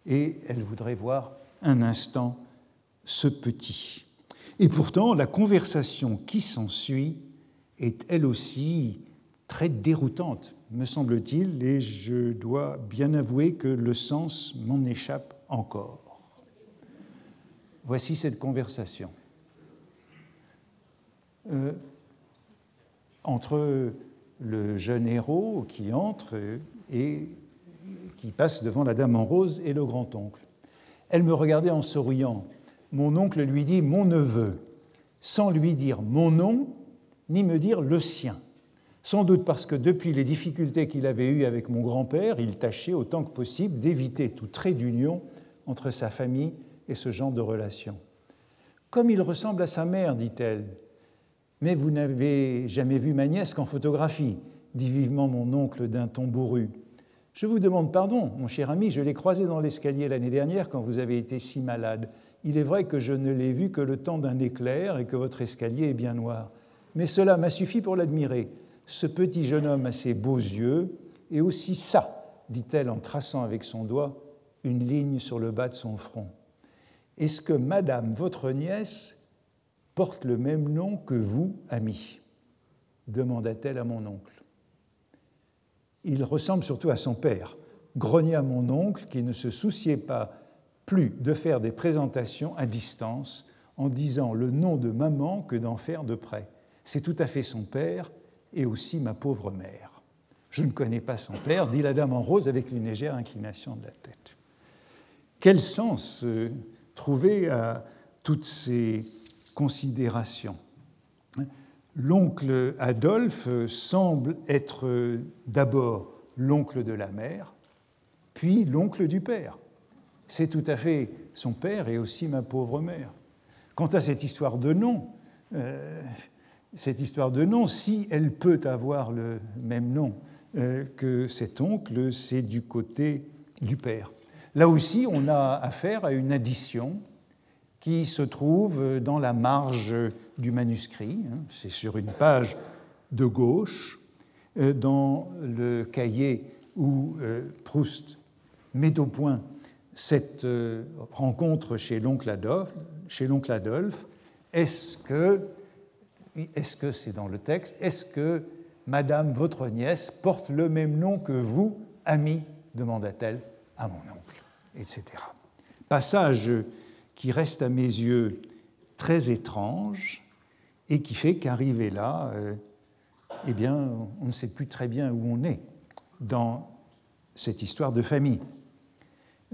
Et elle voudrait voir un instant ce petit. Et pourtant, la conversation qui s'ensuit est elle aussi très déroutante, me semble-t-il, et je dois bien avouer que le sens m'en échappe encore. Voici cette conversation. Euh, entre le jeune héros qui entre et qui passe devant la dame en rose et le grand-oncle. Elle me regardait en souriant. Mon oncle lui dit mon neveu, sans lui dire mon nom, ni me dire le sien. Sans doute parce que depuis les difficultés qu'il avait eues avec mon grand-père, il tâchait autant que possible d'éviter tout trait d'union entre sa famille et ce genre de relation. Comme il ressemble à sa mère, dit-elle, Mais vous n'avez jamais vu ma nièce qu'en photographie, dit vivement mon oncle d'un ton bourru. Je vous demande pardon, mon cher ami, je l'ai croisé dans l'escalier l'année dernière quand vous avez été si malade. Il est vrai que je ne l'ai vu que le temps d'un éclair et que votre escalier est bien noir. Mais cela m'a suffi pour l'admirer. Ce petit jeune homme a ses beaux yeux, et aussi ça, dit-elle en traçant avec son doigt une ligne sur le bas de son front. Est-ce que Madame, votre nièce, porte le même nom que vous, ami demanda-t-elle à mon oncle. Il ressemble surtout à son père, grogna mon oncle qui ne se souciait pas plus de faire des présentations à distance en disant le nom de maman que d'en faire de près. C'est tout à fait son père et aussi ma pauvre mère. Je ne connais pas son père, dit la dame en rose avec une légère inclination de la tête. Quel sens euh, trouver à toutes ces considérations? L'oncle Adolphe semble être d'abord l'oncle de la mère, puis l'oncle du père. C'est tout à fait son père et aussi ma pauvre mère. Quant à cette histoire de nom, euh, cette histoire de nom, si elle peut avoir le même nom euh, que cet oncle, c'est du côté du père. Là aussi, on a affaire à une addition qui se trouve dans la marge du manuscrit. Hein. C'est sur une page de gauche, euh, dans le cahier où euh, Proust met au point cette rencontre chez l'oncle Adolphe. Chez l'oncle Adolphe, est-ce que est-ce que c'est dans le texte Est-ce que Madame, votre nièce, porte le même nom que vous, ami demanda-t-elle à mon oncle, etc. Passage qui reste à mes yeux très étrange et qui fait qu'arrivé là, euh, eh bien, on ne sait plus très bien où on est dans cette histoire de famille.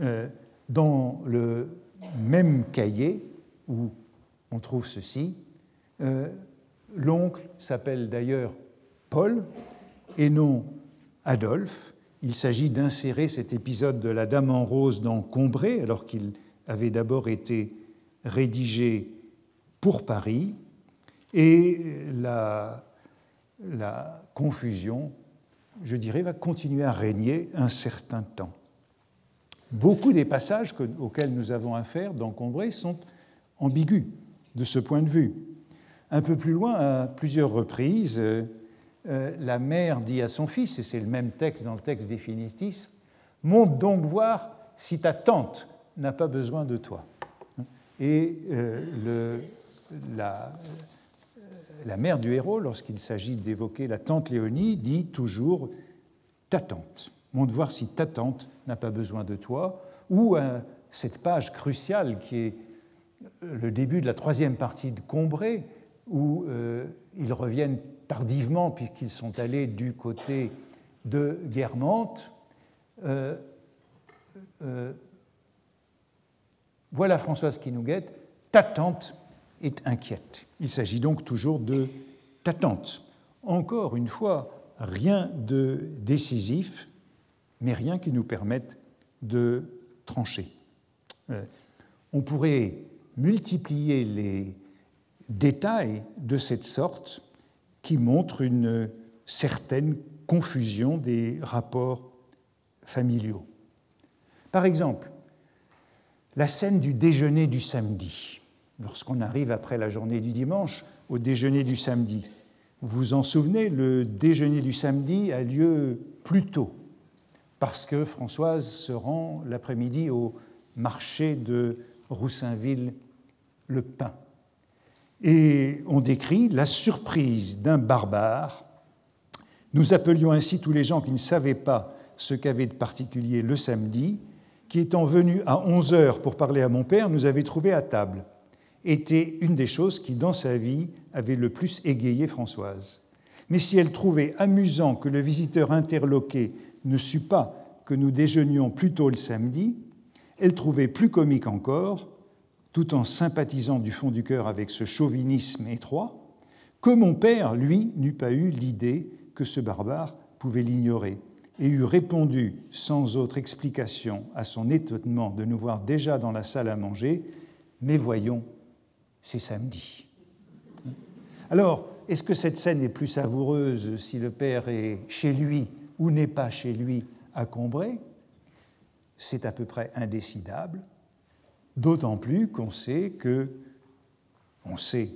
Euh, dans le même cahier où on trouve ceci, euh, L'oncle s'appelle d'ailleurs Paul et non Adolphe. Il s'agit d'insérer cet épisode de la Dame en rose dans Combray, alors qu'il avait d'abord été rédigé pour Paris. Et la, confusion, je dirais, va continuer à régner un certain temps. Beaucoup des passages auxquels nous avons affaire dans Combray sont ambigus de ce point de vue. Un peu plus loin, à plusieurs reprises, euh, euh, la mère dit à son fils, et c'est le même texte dans le texte définitif, monte donc voir si ta tante n'a pas besoin de toi. Et euh, la, la, mère du héros, lorsqu'il s'agit d'évoquer la tante Léonie, dit toujours ta tante. Monte voir si ta tante n'a pas besoin de toi. Ou cette page cruciale qui est le début de la troisième partie de Combray, où euh, ils reviennent tardivement puisqu'ils sont allés du côté de Guermantes. Euh, euh, voilà Françoise qui nous guette. Ta tante est inquiète. Il s'agit donc toujours de ta tante. Encore une fois, rien de décisif, mais rien qui nous permette de trancher. on pourrait multiplier les détails de cette sorte qui montrent une certaine confusion des rapports familiaux. Par exemple, la scène du déjeuner du samedi, lorsqu'on arrive après la journée du dimanche au déjeuner du samedi. Vous vous en souvenez, le déjeuner du samedi a lieu plus tôt, parce que Françoise se rend l'après-midi au marché de Roussainville-le-Pin. Et on décrit la surprise d'un barbare. Nous appelions ainsi tous les gens qui ne savaient pas ce qu'avait de particulier le samedi, qui étant venu à 11 heures pour parler à mon père, nous avait trouvés à table, était une des choses qui, dans sa vie, avait le plus égayé Françoise. Mais si elle trouvait amusant que le visiteur interloqué ne sût pas que nous déjeunions plus tôt le samedi, elle trouvait plus comique encore tout en sympathisant du fond du cœur avec ce chauvinisme étroit, que mon père, lui, n'eût pas eu l'idée que ce barbare pouvait l'ignorer, et eût répondu sans autre explication à son étonnement de nous voir déjà dans la salle à manger, mais voyons, c'est samedi. Alors, est-ce que cette scène est plus savoureuse si le père est chez lui ou n'est pas chez lui à Combray? C'est à peu près indécidable, d'autant plus qu'on sait que, on sait,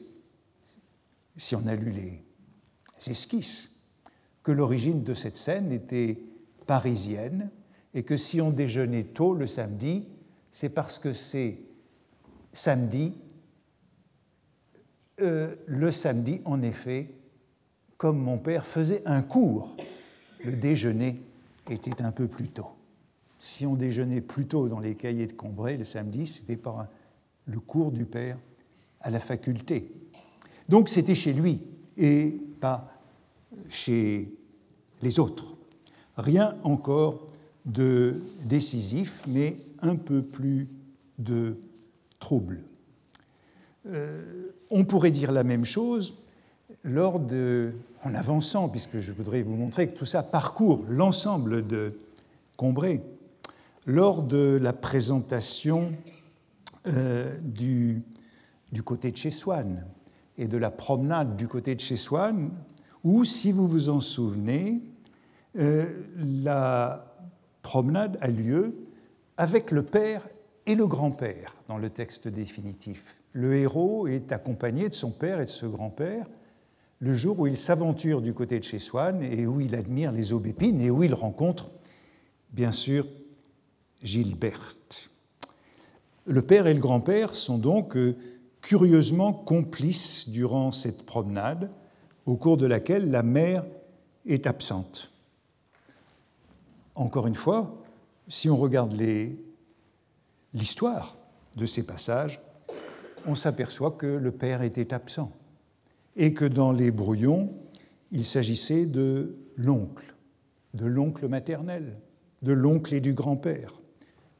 si on a lu les esquisses, que l'origine de cette scène était parisienne et que si on déjeunait tôt le samedi, c'est parce que c'est samedi, euh, le samedi, en effet, comme mon père faisait un cours, le déjeuner était un peu plus tôt. Si on déjeunait plus tôt dans les cahiers de Combray le samedi, c'était par le cours du père à la faculté. Donc c'était chez lui et pas chez les autres. Rien encore de décisif, mais un peu plus de trouble. Euh, on pourrait dire la même chose lors de, en avançant, puisque je voudrais vous montrer que tout ça parcourt l'ensemble de Combray, lors de la présentation euh, du, côté de chez Swann et de la promenade du côté de chez Swann, où, si vous vous en souvenez, euh, la promenade a lieu avec le père et le grand-père dans le texte définitif. Le héros est accompagné de son père et de ce grand-père le jour où il s'aventure du côté de chez Swann et où il admire les aubépines et où il rencontre, bien sûr, Gilberte. Le père et le grand-père sont donc euh, curieusement complices durant cette promenade, au cours de laquelle la mère est absente. Encore une fois, si on regarde l'histoire de ces passages, on s'aperçoit que le père était absent et que dans les brouillons, il s'agissait de l'oncle, de l'oncle maternel, de l'oncle et du grand-père.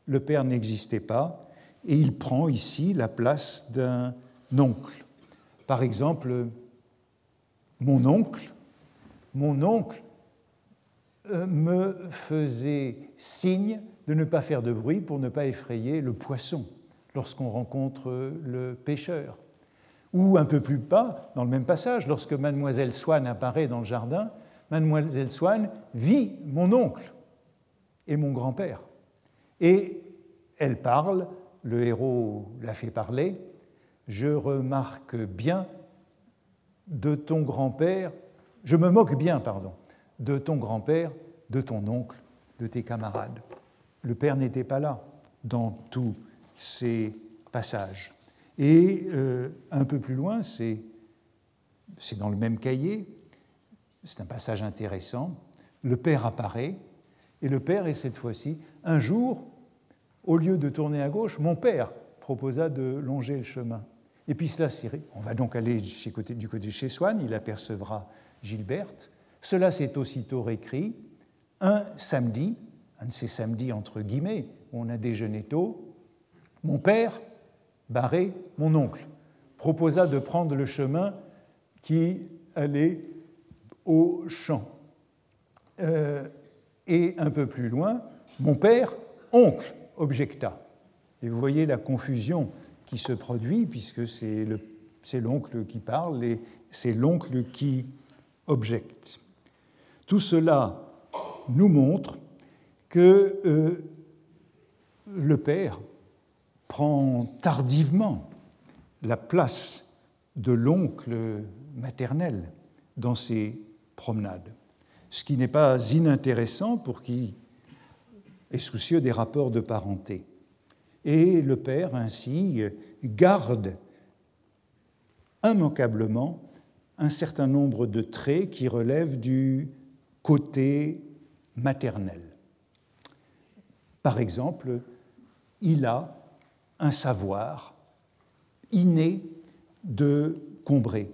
Le père n'existait pas et il prend ici la place d'un oncle. Par exemple, mon oncle, mon oncle euh, me faisait signe de ne pas faire de bruit pour ne pas effrayer le poisson lorsqu'on rencontre le pêcheur. Ou un peu plus bas, dans le même passage, lorsque mademoiselle Swann apparaît dans le jardin, mademoiselle Swann vit mon oncle et mon grand-père. Et elle parle, le héros la fait parler, je remarque bien de ton grand-père, je me moque bien, pardon, de ton grand-père, de ton oncle, de tes camarades. Le père n'était pas là dans tous ces passages. Et euh, un peu plus loin, c'est dans le même cahier, c'est un passage intéressant, le père apparaît, et le père est cette fois-ci, un jour, au lieu de tourner à gauche, mon père proposa de longer le chemin. Et puis cela On va donc aller du côté de chez Swann, il apercevra Gilberte, cela s'est aussitôt réécrit un samedi, un de ces samedis entre guillemets, où on a déjeuné tôt, mon père, Barré, mon oncle, proposa de prendre le chemin qui allait au champ. Euh, et un peu plus loin, mon père, oncle, objecta. Et vous voyez la confusion qui se produit, puisque c'est l'oncle qui parle et c'est l'oncle qui objecte. Tout cela nous montre que euh, le Père prend tardivement la place de l'oncle maternel dans ses promenades, ce qui n'est pas inintéressant pour qui est soucieux des rapports de parenté. Et le Père ainsi garde immanquablement un certain nombre de traits qui relèvent du côté maternel. Par exemple, il a un savoir inné de Combray.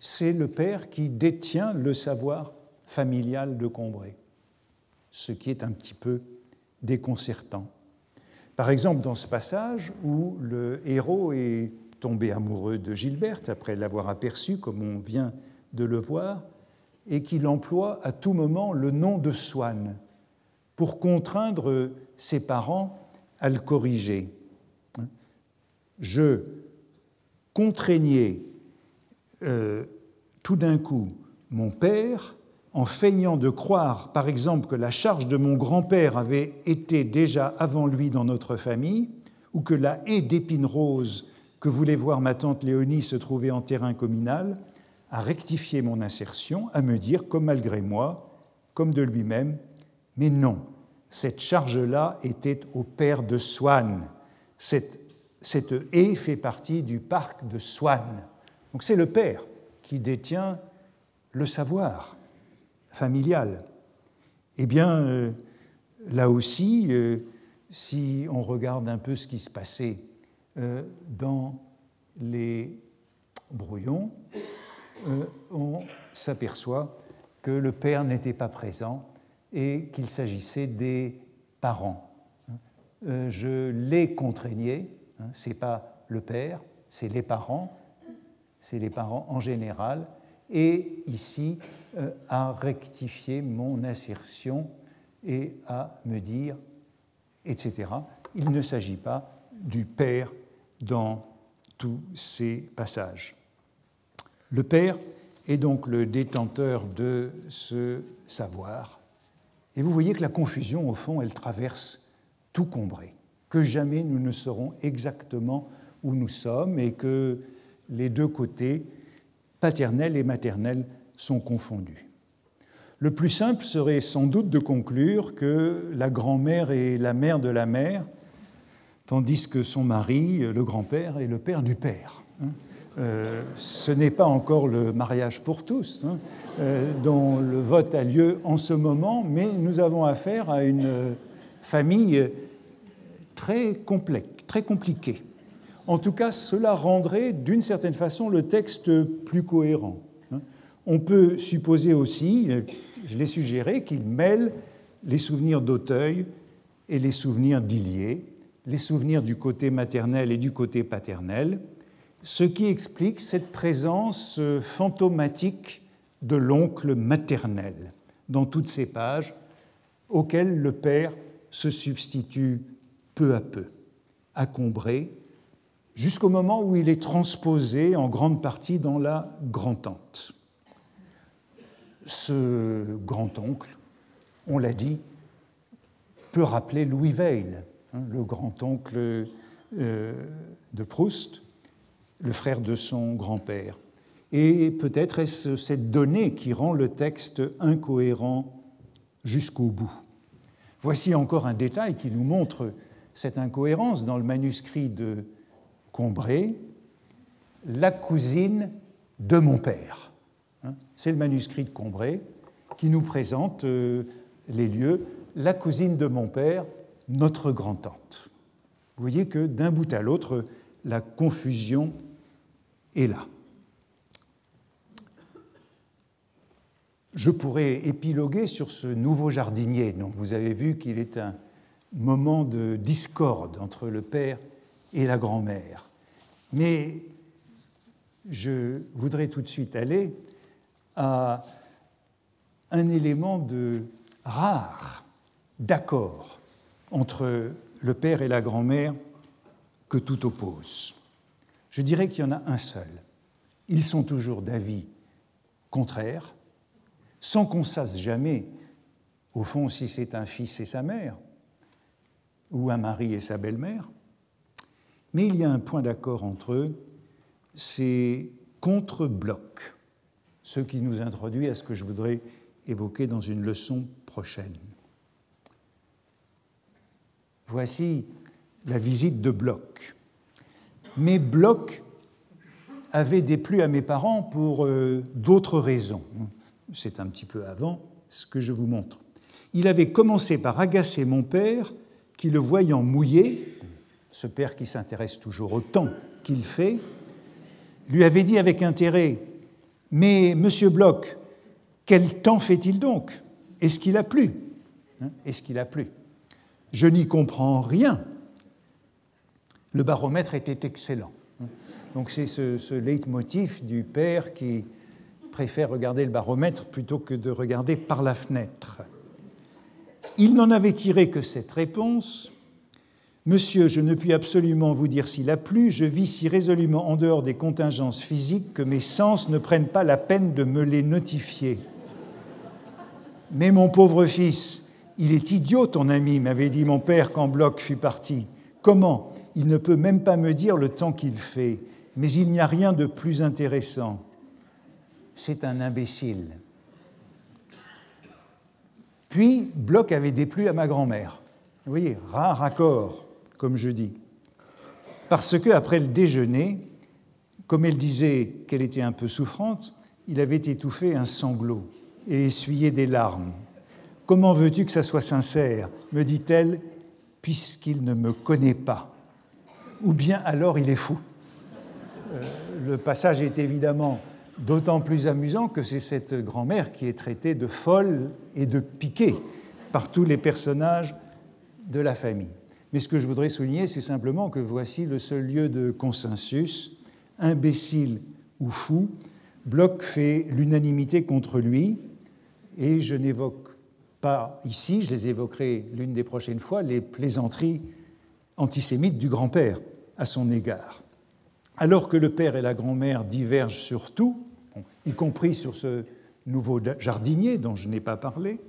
C'est le père qui détient le savoir familial de Combray, ce qui est un petit peu déconcertant. Par exemple, dans ce passage où le héros est tombé amoureux de Gilberte après l'avoir aperçue, comme on vient de le voir, et qu'il emploie à tout moment le nom de Swann pour contraindre ses parents à le corriger. Je contraignais euh, tout d'un coup, mon père, en feignant de croire, par exemple, que la charge de mon grand-père avait été déjà avant lui dans notre famille, ou que la haie d'épines roses que voulait voir ma tante Léonie se trouvait en terrain communal, a rectifié mon insertion, à me dire, comme malgré moi, comme de lui-même, mais non, cette charge-là était au père de Swann. Cette haie fait partie du parc de Swann. Donc c'est le père qui détient le savoir familial. Eh bien, euh, là aussi, euh, si on regarde un peu ce qui se passait euh, dans les brouillons, on s'aperçoit que le père n'était pas présent et qu'il s'agissait des parents. Je les contraignais, ce n'est pas le père, c'est les parents, c'est les parents en général, et ici euh, à rectifier mon insertion et à me dire, etc. Il ne s'agit pas du Père dans tous ces passages. Le Père est donc le détenteur de ce savoir. Et vous voyez que la confusion, au fond, elle traverse tout Combré, que jamais nous ne saurons exactement où nous sommes et que les deux côtés, paternel et maternel, sont confondus. Le plus simple serait sans doute de conclure que la grand-mère est la mère de la mère, tandis que son mari, le grand-père, est le père du père. Hein. Euh, ce n'est pas encore le mariage pour tous, hein, euh, dont le vote a lieu en ce moment, mais nous avons affaire à une famille très complexe, très compliquée. En tout cas, cela rendrait d'une certaine façon le texte plus cohérent. Hein. On peut supposer aussi, je l'ai suggéré, qu'il mêle les souvenirs d'Auteuil et les souvenirs d'Illier, les souvenirs du côté maternel et du côté paternel, ce qui explique cette présence fantomatique de l'oncle maternel dans toutes ces pages, auxquelles le père se substitue peu à peu, à Combray, jusqu'au moment où il est transposé en grande partie dans la grand-tante. Ce grand-oncle, on l'a dit, peut rappeler Louis Veil, hein, le grand-oncle euh, de Proust, le frère de son grand-père. Et peut-être est-ce cette donnée qui rend le texte incohérent jusqu'au bout. Voici encore un détail qui nous montre cette incohérence dans le manuscrit de Combré, la cousine de mon père. Hein, c'est le manuscrit de Combré qui nous présente euh, les lieux. La cousine de mon père, notre grand-tante. Vous voyez que d'un bout à l'autre, la confusion est là. Je pourrais épiloguer sur ce nouveau jardinier. Donc vous avez vu qu'il est un moment de discorde entre le père et la grand-mère. Mais je voudrais tout de suite aller à un élément de rare d'accord entre le père et la grand-mère que tout oppose. Je dirais qu'il y en a un seul. Ils sont toujours d'avis contraires, sans qu'on sache jamais, au fond, si c'est un fils et sa mère, ou un mari et sa belle-mère, mais il y a un point d'accord entre eux, c'est contre-bloc, ce qui nous introduit à ce que je voudrais évoquer dans une leçon prochaine. Voici la visite de Bloch. Mais Bloch avait déplu à mes parents pour euh, d'autres raisons. C'est un petit peu avant ce que je vous montre. Il avait commencé par agacer mon père qui, le voyant mouillé, ce père qui s'intéresse toujours au temps qu'il fait, lui avait dit avec intérêt Mais, monsieur Bloch, quel temps fait-il donc? Est-ce qu'il a plu? Hein Est-ce qu'il a plu? Je n'y comprends rien. Le baromètre était excellent. Donc c'est ce, ce leitmotiv du père qui préfère regarder le baromètre plutôt que de regarder par la fenêtre. Il n'en avait tiré que cette réponse Monsieur, je ne puis absolument vous dire s'il a plu, je vis si résolument en dehors des contingences physiques que mes sens ne prennent pas la peine de me les notifier. Mais mon pauvre fils, il est idiot, ton ami, m'avait dit mon père quand Bloch fut parti. Comment? Il ne peut même pas me dire le temps qu'il fait. Mais il n'y a rien de plus intéressant. C'est un imbécile. Puis, Bloch avait déplu à ma grand-mère. Vous voyez, rare accord, comme je dis. Parce que après le déjeuner, comme elle disait qu'elle était un peu souffrante, il avait étouffé un sanglot et essuyé des larmes. Comment veux-tu que ça soit sincère me dit-elle, puisqu'il ne me connaît pas? Ou bien alors il est fou. Euh, le passage est évidemment d'autant plus amusant que c'est cette grand-mère qui est traitée de folle et de piquée par tous les personnages de la famille. Mais ce que je voudrais souligner, c'est simplement que voici le seul lieu de consensus, imbécile ou fou, Bloch fait l'unanimité contre lui, et je n'évoque pas ici, je les évoquerai l'une des prochaines fois, les plaisanteries antisémites du grand-père à son égard. Alors que le père et la grand-mère divergent sur tout, y compris sur ce nouveau jardinier dont je n'ai pas parlé,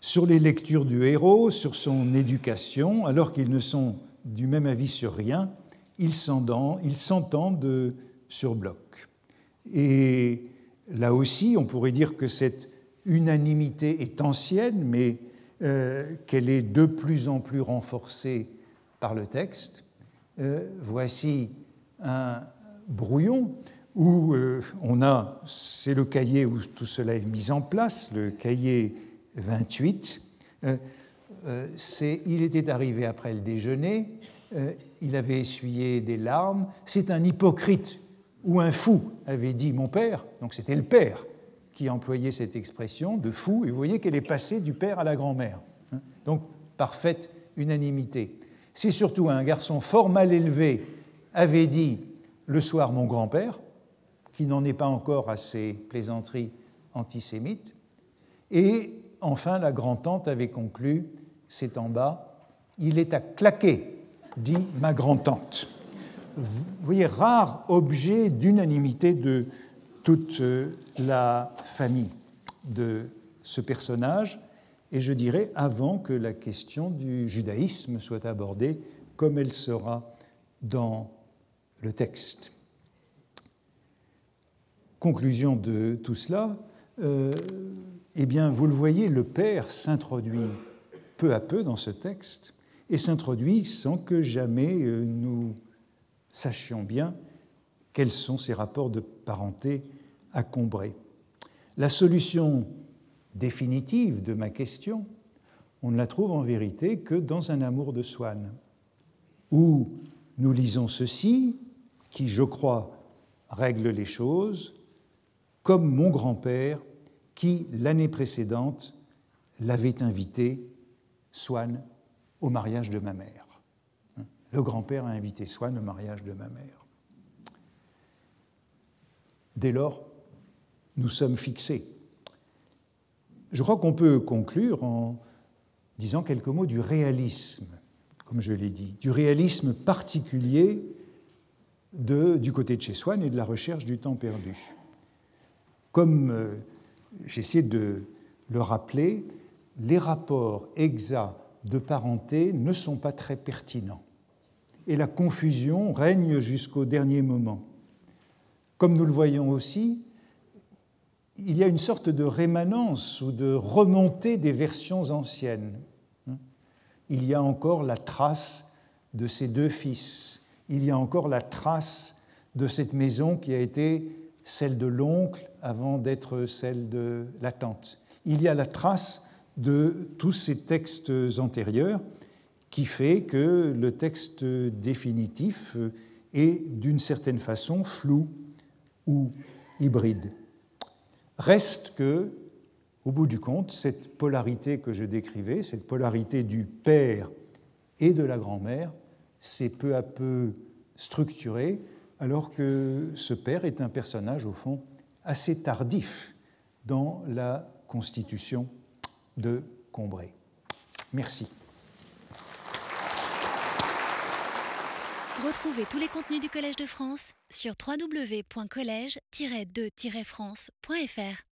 sur les lectures du héros, sur son éducation, alors qu'ils ne sont du même avis sur rien, ils s'entendent sur bloc. Et là aussi, on pourrait dire que cette unanimité est ancienne, mais euh, qu'elle est de plus en plus renforcée par le texte. Euh, voici un brouillon où euh, on a, c'est le cahier où tout cela est mis en place, le cahier 28. Euh, euh, il était arrivé après le déjeuner, il avait essuyé des larmes, c'est un hypocrite ou un fou, avait dit mon père, donc c'était le père qui employait cette expression de fou, et vous voyez qu'elle est passée du père à la grand-mère. Hein. donc parfaite unanimité. C'est surtout un garçon fort mal élevé avait dit le soir mon grand-père, qui n'en est pas encore à ses plaisanteries antisémites. Et enfin, la grand-tante avait conclu, c'est en bas, il est à claquer, dit ma grand-tante. Vous voyez, rare objet d'unanimité de toute euh, la famille de ce personnage, et je dirais avant que la question du judaïsme soit abordée comme elle sera dans le texte. Conclusion de tout cela, euh, eh bien, vous le voyez, le Père s'introduit peu à peu dans ce texte et s'introduit sans que jamais euh, nous sachions bien quels sont ces rapports de parenté à combrer. La solution définitive de ma question, on ne la trouve en vérité que dans un amour de Swann, où nous lisons ceci, qui, je crois, règle les choses, comme mon grand-père qui, l'année précédente, l'avait invité, Swann, au mariage de ma mère. Le grand-père a invité Swann au mariage de ma mère. Dès lors, nous sommes fixés. Je crois qu'on peut conclure en disant quelques mots du réalisme, comme je l'ai dit, du réalisme particulier de, du côté de chez Swann et de la recherche du temps perdu. Comme euh, j'essaie de le rappeler, les rapports exacts de parenté ne sont pas très pertinents. Et la confusion règne jusqu'au dernier moment. Comme nous le voyons aussi, il y a une sorte de rémanence ou de remontée des versions anciennes. Il y a encore la trace de ces deux fils. Il y a encore la trace de cette maison qui a été celle de l'oncle avant d'être celle de la tante. Il y a la trace de tous ces textes antérieurs qui fait que le texte définitif est d'une certaine façon flou ou hybride. Reste que, au bout du compte, cette polarité que je décrivais, cette polarité du père et de la grand-mère, s'est peu à peu structurée alors que ce père est un personnage, au fond, assez tardif dans la constitution de Combray. Merci. Retrouvez tous les contenus du Collège de France sur www.colège-2-france.fr.